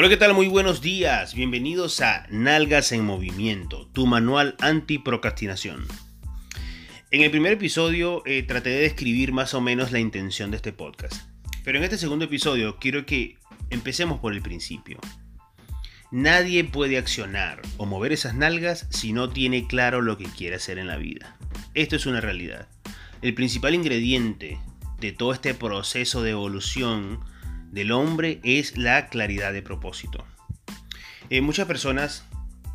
Hola, ¿qué tal? Muy buenos días. Bienvenidos a Nalgas en Movimiento, tu manual anti-procrastinación. En el primer episodio eh, traté de describir más o menos la intención de este podcast. Pero en este segundo episodio quiero que empecemos por el principio. Nadie puede accionar o mover esas nalgas si no tiene claro lo que quiere hacer en la vida. Esto es una realidad. El principal ingrediente de todo este proceso de evolución del hombre es la claridad de propósito. Eh, muchas personas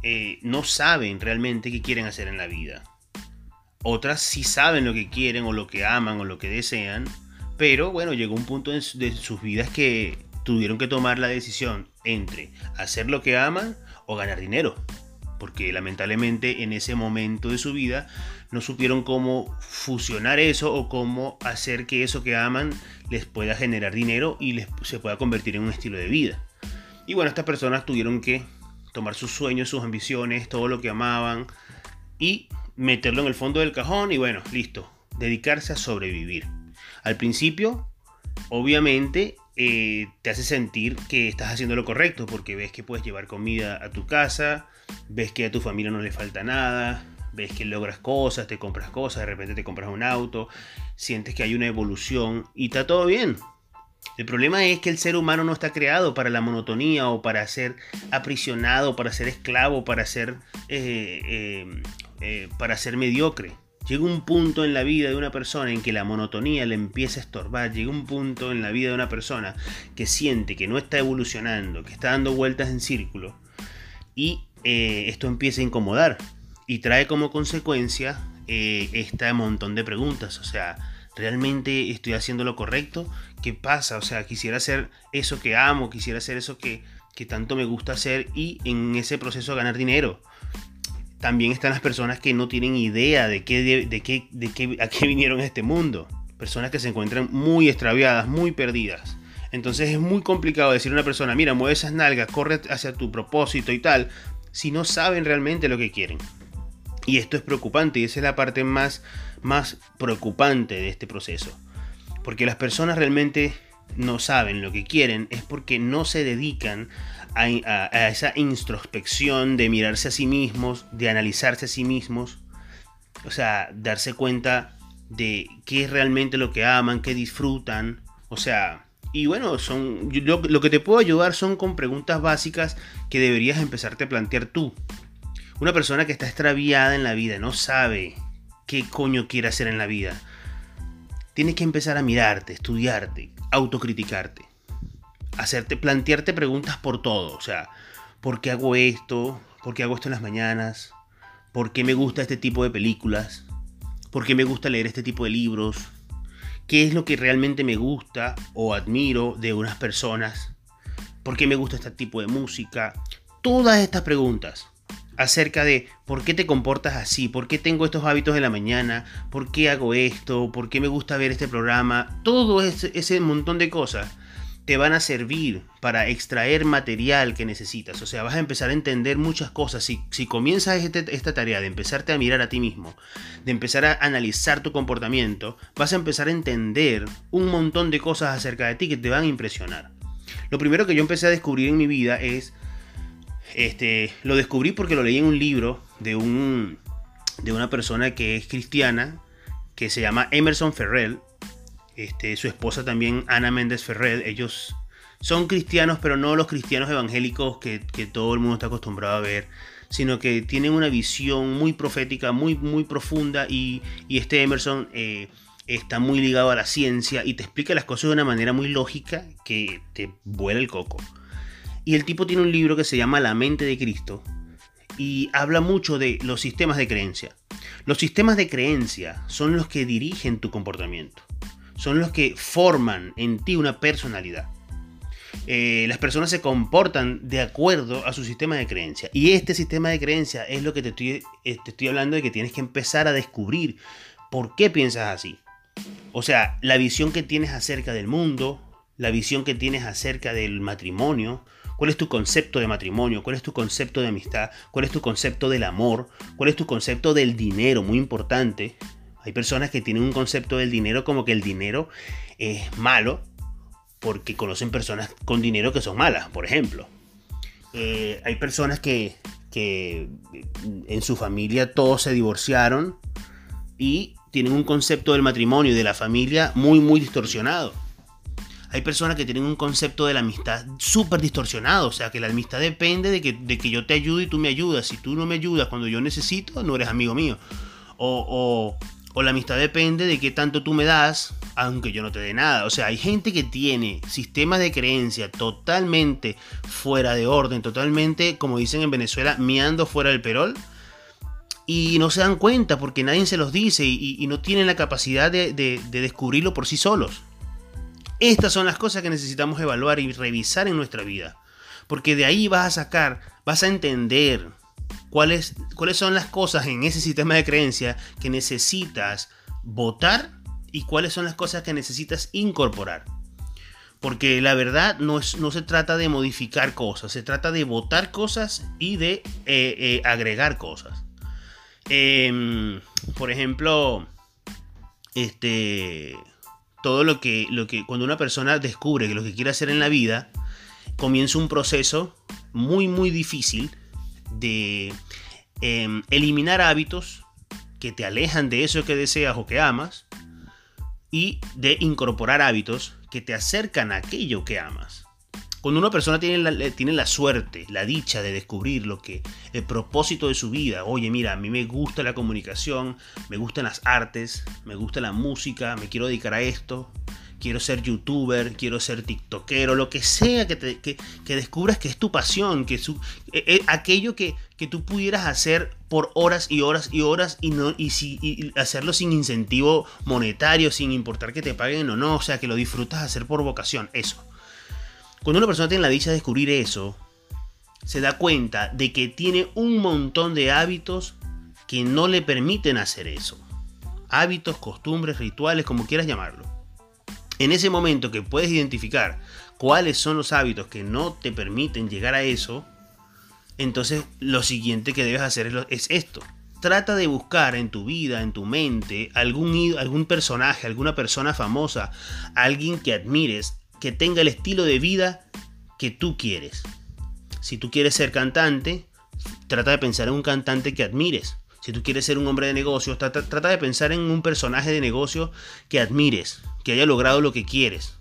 eh, no saben realmente qué quieren hacer en la vida. Otras sí saben lo que quieren o lo que aman o lo que desean, pero bueno, llegó un punto de sus vidas que tuvieron que tomar la decisión entre hacer lo que aman o ganar dinero. Porque lamentablemente en ese momento de su vida no supieron cómo fusionar eso o cómo hacer que eso que aman les pueda generar dinero y les, se pueda convertir en un estilo de vida. Y bueno, estas personas tuvieron que tomar sus sueños, sus ambiciones, todo lo que amaban y meterlo en el fondo del cajón y bueno, listo, dedicarse a sobrevivir. Al principio, obviamente, eh, te hace sentir que estás haciendo lo correcto porque ves que puedes llevar comida a tu casa, ves que a tu familia no le falta nada, ves que logras cosas, te compras cosas, de repente te compras un auto, sientes que hay una evolución y está todo bien. El problema es que el ser humano no está creado para la monotonía o para ser aprisionado, para ser esclavo, para ser, eh, eh, eh, para ser mediocre. Llega un punto en la vida de una persona en que la monotonía le empieza a estorbar. Llega un punto en la vida de una persona que siente que no está evolucionando, que está dando vueltas en círculo. Y esto empieza a incomodar y trae como consecuencia eh, este montón de preguntas. O sea, ¿realmente estoy haciendo lo correcto? ¿Qué pasa? O sea, quisiera hacer eso que amo, quisiera hacer eso que, tanto me gusta hacer y en ese proceso ganar dinero. También están las personas que no tienen idea de, qué, de, qué, de qué, a qué vinieron a este mundo. Personas que se encuentran muy extraviadas, muy perdidas. Entonces es muy complicado decir a una persona, mira, mueve esas nalgas, corre hacia tu propósito y tal, si no saben realmente lo que quieren. Y esto es preocupante y esa es la parte más, más preocupante de este proceso. Porque las personas realmente no saben lo que quieren es porque no se dedican a, esa introspección de mirarse a sí mismos, de analizarse a sí mismos. O sea, darse cuenta de qué es realmente lo que aman, qué disfrutan. O sea, y bueno, son, lo, lo que te puedo ayudar son con preguntas básicas que deberías empezarte a plantear tú. Una persona que está extraviada en la vida, no sabe qué coño quiere hacer en la vida. Tienes que empezar a mirarte, estudiarte, autocriticarte. Hacerte, plantearte preguntas por todo. O sea, ¿por qué hago esto? ¿Por qué hago esto en las mañanas? ¿Por qué me gusta este tipo de películas? ¿Por qué me gusta leer este tipo de libros? ¿Qué es lo que realmente me gusta o admiro de unas personas? ¿Por qué me gusta este tipo de música? Todas estas preguntas acerca de por qué te comportas así, por qué tengo estos hábitos de la mañana, por qué hago esto, por qué me gusta ver este programa, todo ese, montón de cosas te van a servir para extraer material que necesitas. O sea, vas a empezar a entender muchas cosas. Si, si comienzas este, esta tarea de empezarte a mirar a ti mismo, de empezar a analizar tu comportamiento, vas a empezar a entender un montón de cosas acerca de ti que te van a impresionar. Lo primero que yo empecé a descubrir en mi vida es este, lo descubrí porque lo leí en un libro de, un, de una persona que es cristiana, que se llama Emerson Ferrell. Este, su esposa también, Ana Méndez Ferrell. Ellos son cristianos, pero no los cristianos evangélicos que, todo el mundo está acostumbrado a ver, sino que tienen una visión muy profética, muy, muy profunda. Y, este Emerson eh, está muy ligado a la ciencia y te explica las cosas de una manera muy lógica que te vuela el coco. Y el tipo tiene un libro que se llama La mente de Cristo y habla mucho de los sistemas de creencia. Los sistemas de creencia son los que dirigen tu comportamiento, son los que forman en ti una personalidad. Eh, las personas se comportan de acuerdo a su sistema de creencia. Y este sistema de creencia es lo que te estoy, eh, te estoy hablando de que tienes que empezar a descubrir por qué piensas así. O sea, la visión que tienes acerca del mundo, la visión que tienes acerca del matrimonio, ¿Cuál es tu concepto de matrimonio? ¿Cuál es tu concepto de amistad? ¿Cuál es tu concepto del amor? ¿Cuál es tu concepto del dinero? Muy importante. Hay personas que tienen un concepto del dinero como que el dinero es malo porque conocen personas con dinero que son malas, por ejemplo. Eh, hay personas que, en su familia todos se divorciaron y tienen un concepto del matrimonio y de la familia muy, muy distorsionado. Hay personas que tienen un concepto de la amistad súper distorsionado, o sea, que la amistad depende de que, de que, yo te ayude y tú me ayudas. Si tú no me ayudas cuando yo necesito, no eres amigo mío. O, o la amistad depende de qué tanto tú me das, aunque yo no te dé nada. O sea, hay gente que tiene sistemas de creencia totalmente fuera de orden, totalmente, como dicen en Venezuela, miando fuera del perol. Y no se dan cuenta porque nadie se los dice y, no tienen la capacidad de, de descubrirlo por sí solos. Estas son las cosas que necesitamos evaluar y revisar en nuestra vida. Porque de ahí vas a sacar, vas a entender cuáles, cuáles son las cosas en ese sistema de creencia que necesitas votar y cuáles son las cosas que necesitas incorporar. Porque la verdad no, es, no se trata de modificar cosas, se trata de votar cosas y de eh, eh, agregar cosas. Em, por ejemplo, este, todo lo que, lo que cuando una persona descubre que lo que quiere hacer en la vida, comienza un proceso muy, muy difícil de em, eliminar hábitos que te alejan de eso que deseas o que amas y de incorporar hábitos que te acercan a aquello que amas. Cuando una persona tiene la, tiene la suerte, la dicha de descubrir lo que el propósito de su vida, oye, mira, a mí me gusta la comunicación, me gustan las artes, me gusta la música, me quiero dedicar a esto, quiero ser youtuber, quiero ser tiktokero, lo que sea que, que, descubras que es tu pasión, que su, eh, eh, aquello que, que, tú pudieras hacer por horas y horas y horas y, no, y, si, y hacerlo sin incentivo monetario, sin importar que te paguen o no, o sea, que lo disfrutas hacer por vocación, eso. Cuando una persona tiene la dicha de descubrir eso, se da cuenta de que tiene un montón de hábitos que no le permiten hacer eso. Hábitos, costumbres, rituales, como quieras llamarlo. En ese momento que puedes identificar cuáles son los hábitos que no te permiten llegar a eso, entonces lo siguiente que debes hacer es esto. Trata de buscar en tu vida, en tu mente, algún, algún personaje, alguna persona famosa, alguien que admires, que tenga el estilo de vida que tú quieres. Si tú quieres ser cantante, trata de pensar en un cantante que admires. Si tú quieres ser un hombre de negocios, trata, de pensar en un personaje de negocio que admires, que haya logrado lo que quieres.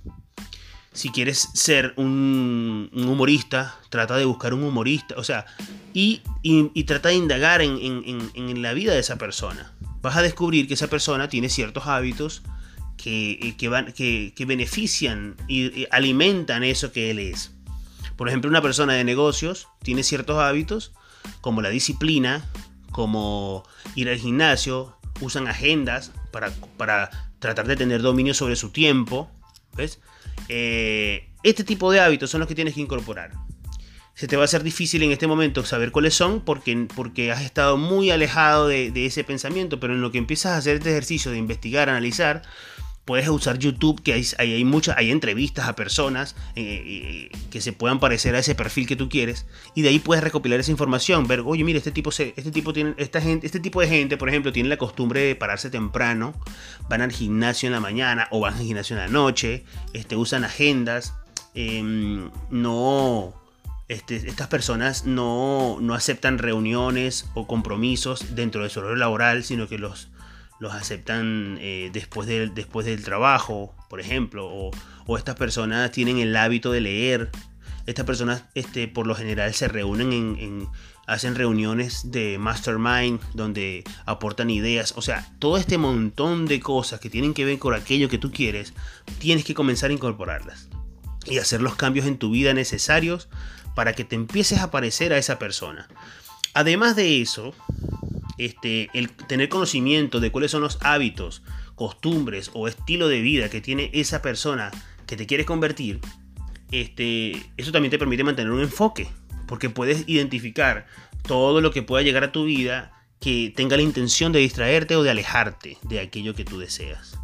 Si quieres ser un, humorista, trata de buscar un humorista. O sea, y, trata de indagar en, la vida de esa persona. Vas a descubrir que esa persona tiene ciertos hábitos que, van, que, benefician y alimentan eso que él es. Por ejemplo, una persona de negocios tiene ciertos hábitos como la disciplina, como ir al gimnasio, usan agendas para, para tratar de tener dominio sobre su tiempo. ¿Ves? Eh, este tipo de hábitos son los que tienes que incorporar. Se te va a hacer difícil en este momento saber cuáles son porque, porque has estado muy alejado de, ese pensamiento, pero en lo que empiezas a hacer este ejercicio de investigar, analizar, puedes usar YouTube, que hay, hay, muchas, hay entrevistas a personas eh, eh, que se puedan parecer a ese perfil que tú quieres, y de ahí puedes recopilar esa información, ver, oye, mire, este tipo, este tipo tiene, esta este tipo de gente, por ejemplo, tiene la costumbre de pararse temprano, van al gimnasio en la mañana o van al gimnasio en la noche, este, usan agendas, em, no. Este, estas personas no, no aceptan reuniones o compromisos dentro de su horario laboral, sino que los, los aceptan eh, después, del, después del trabajo, por ejemplo, o, estas personas tienen el hábito de leer. Estas personas este, por lo general se reúnen en, hacen reuniones de mastermind donde aportan ideas. O sea, todo este montón de cosas que tienen que ver con aquello que tú quieres, tienes que comenzar a incorporarlas y hacer los cambios en tu vida necesarios para que te empieces a parecer a esa persona. Además de eso, este, el tener conocimiento de cuáles son los hábitos, costumbres o estilo de vida que tiene esa persona que te quieres convertir, este, eso también te permite mantener un enfoque, porque puedes identificar todo lo que pueda llegar a tu vida que tenga la intención de distraerte o de alejarte de aquello que tú deseas.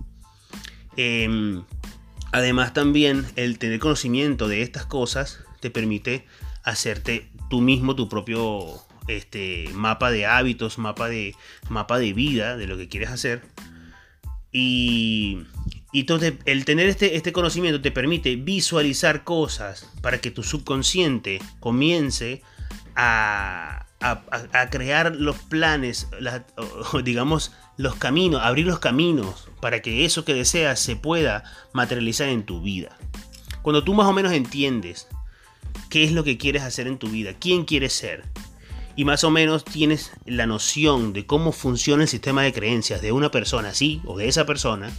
Em, además también el tener conocimiento de estas cosas te permite hacerte tú mismo tu propio este, mapa de hábitos, mapa de, mapa de vida, de lo que quieres hacer. Y, entonces el tener este, este conocimiento te permite visualizar cosas para que tu subconsciente comience a, crear los planes, digamos, los caminos, abrir los caminos para que eso que deseas se pueda materializar en tu vida. Cuando tú más o menos entiendes qué es lo que quieres hacer en tu vida, quién quieres ser, y más o menos tienes la noción de cómo funciona el sistema de creencias de una persona así o de esa persona,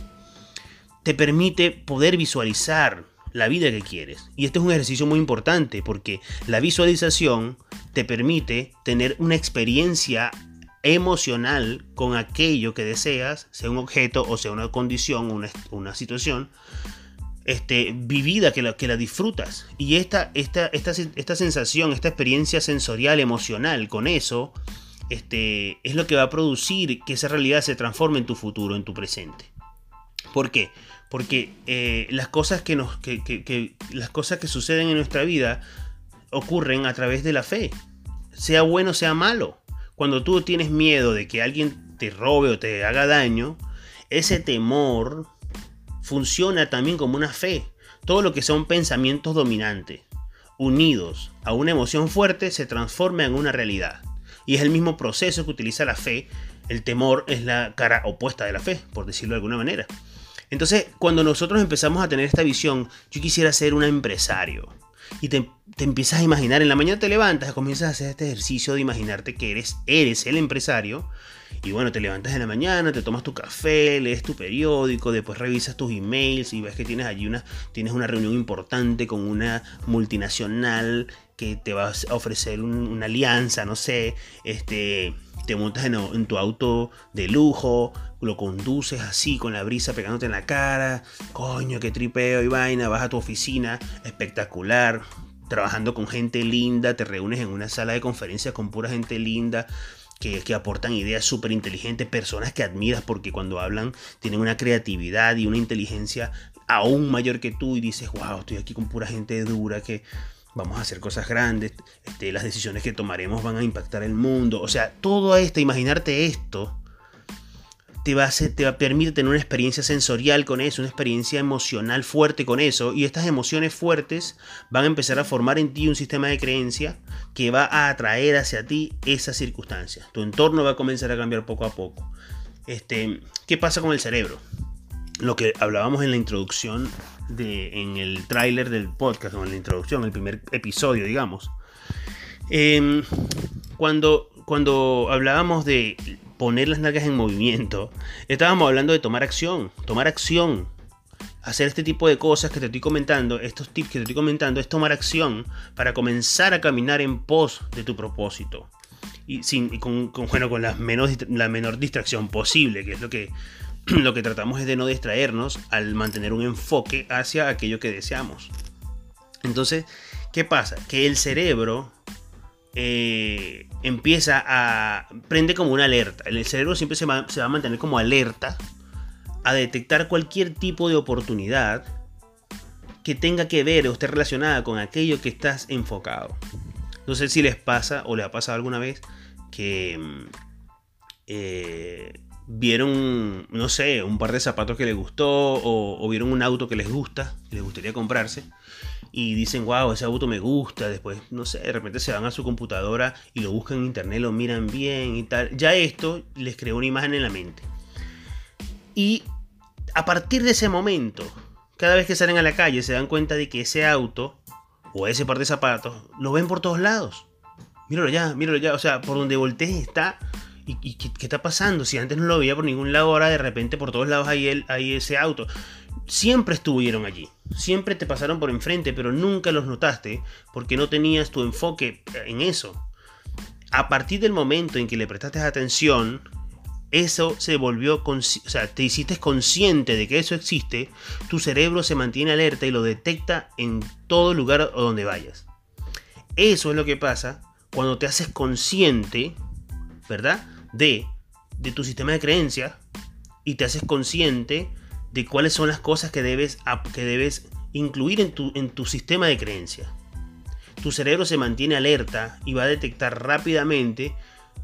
te permite poder visualizar la vida que quieres. Y este es un ejercicio muy importante porque la visualización te permite tener una experiencia emocional con aquello que deseas, sea un objeto o sea una condición, una, una situación, este, vivida, que la, disfrutas. Y esta, esta, esta, esta sensación, esta experiencia sensorial, emocional con eso, este, es lo que va a producir que esa realidad se transforme en tu futuro, en tu presente. ¿Por qué? Porque eh, las, cosas que nos, que, las cosas que suceden en nuestra vida ocurren a través de la fe. Sea bueno, sea malo. Cuando tú tienes miedo de que alguien te robe o te haga daño, ese temor funciona también como una fe. Todo lo que son pensamientos dominantes, unidos a una emoción fuerte, se transforma en una realidad. Y es el mismo proceso que utiliza la fe. El temor es la cara opuesta de la fe, por decirlo de alguna manera. Entonces, cuando nosotros empezamos a tener esta visión, yo quisiera ser un empresario. Y te, empiezas a imaginar, en la mañana te levantas, comienzas a hacer este ejercicio de imaginarte que eres, eres el empresario y bueno, te levantas en la mañana, te tomas tu café, lees tu periódico, después revisas tus emails y ves que tienes allí una, tienes una reunión importante con una multinacional que te va a ofrecer una alianza, no sé, este, te montas en, en, tu auto de lujo, lo conduces así con la brisa pegándote en la cara, coño, qué tripeo y vaina, vas a tu oficina, espectacular, trabajando con gente linda, te reúnes en una sala de conferencias con pura gente linda, que, aportan ideas súper inteligentes, personas que admiras porque cuando hablan tienen una creatividad y una inteligencia aún mayor que tú y dices, wow, estoy aquí con pura gente dura que vamos a hacer cosas grandes, este, las decisiones que tomaremos van a impactar el mundo. O sea, todo esto, imaginarte esto, te va, a permitir tener una experiencia sensorial con eso, una experiencia emocional fuerte con eso, y estas emociones fuertes van a empezar a formar en ti un sistema de creencia que va a atraer hacia ti esas circunstancias. Tu entorno va a comenzar a cambiar poco a poco. Este, ¿Qué pasa con el cerebro? Lo que hablábamos en la introducción, de, en el tráiler del podcast, o en la introducción, el primer episodio, digamos. Em, cuando, cuando hablábamos de poner las nalgas en movimiento, estábamos hablando de tomar acción, tomar acción. Hacer este tipo de cosas que te estoy comentando, estos tips que te estoy comentando, es tomar acción para comenzar a caminar en pos de tu propósito. Y, sin, con, bueno, con la, menor distracción posible, que es lo que, lo que tratamos es de no distraernos al mantener un enfoque hacia aquello que deseamos. Entonces, ¿qué pasa? Que el cerebro eh, empieza a. prende como una alerta. El cerebro siempre se va, a mantener como alerta a detectar cualquier tipo de oportunidad que tenga que ver o esté relacionada con aquello que estás enfocado. No sé si les pasa o le ha pasado alguna vez que mm, eh, vieron, no sé, un par de zapatos que les gustó o, o, vieron un auto que les gusta, que les gustaría comprarse y dicen, wow, ese auto me gusta, después, no sé, de repente se van a su computadora y lo buscan en internet, lo miran bien y tal. Ya esto les creó una imagen en la mente. Y a partir de ese momento, cada vez que salen a la calle se dan cuenta de que ese auto o ese par de zapatos lo ven por todos lados. Míralo ya, míralo ya, o sea, por donde voltees está. ¿Y, qué, está pasando? Si antes no lo veía por ningún lado, ahora de repente por todos lados hay, el, hay ese auto. Siempre estuvieron allí siempre te pasaron por enfrente, pero nunca los notaste porque no tenías tu enfoque en eso. A partir del momento en que le prestaste atención, eso se volvió, o sea, te hiciste consciente de que eso existe, tu cerebro se mantiene alerta y lo detecta en todo lugar donde vayas. Eso es lo que pasa cuando te haces consciente, ¿verdad? De, de tu sistema de creencias y te haces consciente de cuáles son las cosas que debes, que debes incluir en tu, en tu sistema de creencias. Tu cerebro se mantiene alerta y va a detectar rápidamente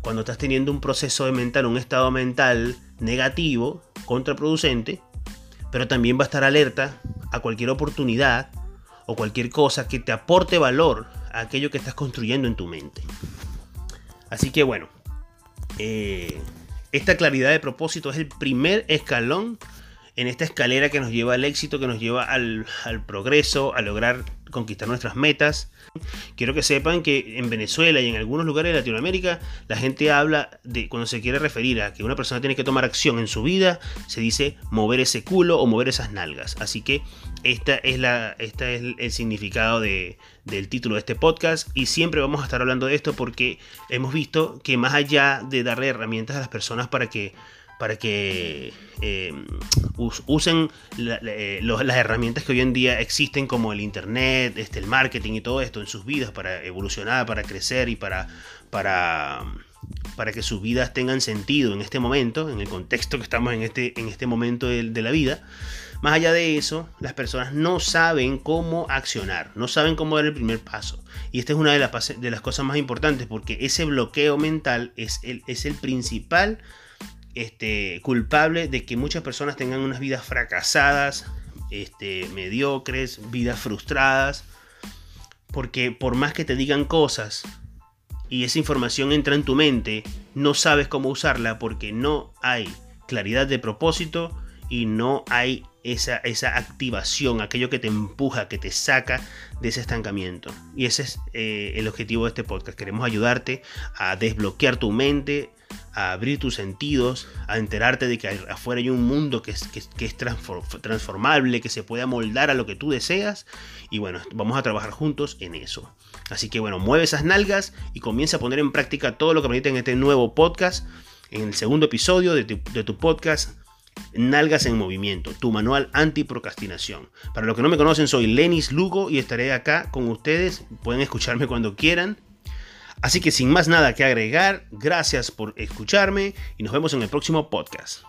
cuando estás teniendo un proceso de mental, un estado mental negativo, contraproducente, pero también va a estar alerta a cualquier oportunidad o cualquier cosa que te aporte valor a aquello que estás construyendo en tu mente. Así que bueno, eh, esta claridad de propósito es el primer escalón en esta escalera que nos lleva al éxito, que nos lleva al, progreso, a lograr conquistar nuestras metas. Quiero que sepan que en Venezuela y en algunos lugares de Latinoamérica la gente habla de cuando se quiere referir a que una persona tiene que tomar acción en su vida, se dice mover ese culo o mover esas nalgas. Así que esta es, la, esta es el significado de, del título de este podcast y siempre vamos a estar hablando de esto porque hemos visto que más allá de darle herramientas a las personas para que para que eh, usen eh, las herramientas que hoy en día existen como el internet, este, el marketing y todo esto en sus vidas para evolucionar, para crecer y para, para, que sus vidas tengan sentido en este momento, en el contexto que estamos en este, en este momento de, de la vida. Más allá de eso, las personas no saben cómo accionar, no saben cómo dar el primer paso. Y esta es una de las, de las cosas más importantes porque ese bloqueo mental es el, es el principal este, culpable de que muchas personas tengan unas vidas fracasadas, este, mediocres, vidas frustradas, porque por más que te digan cosas y esa información entra en tu mente, no sabes cómo usarla porque no hay claridad de propósito y no hay esa, esa activación, aquello que te empuja, que te saca de ese estancamiento. Y ese es eh, el objetivo de este podcast. Queremos ayudarte a desbloquear tu mente, a abrir tus sentidos, a enterarte de que afuera hay un mundo que es, transformable, que se puede amoldar a lo que tú deseas. Y bueno, vamos a trabajar juntos en eso. Así que bueno, mueve esas nalgas y comienza a poner en práctica todo lo que aprendiste en este nuevo podcast, en el segundo episodio de tu, de tu podcast. Nalgas en Movimiento, tu manual anti-procrastinación. Para los que no me conocen, soy Lenis Lugo y estaré acá con ustedes. Pueden escucharme cuando quieran. Así que sin más nada que agregar, gracias por escucharme y nos vemos en el próximo podcast.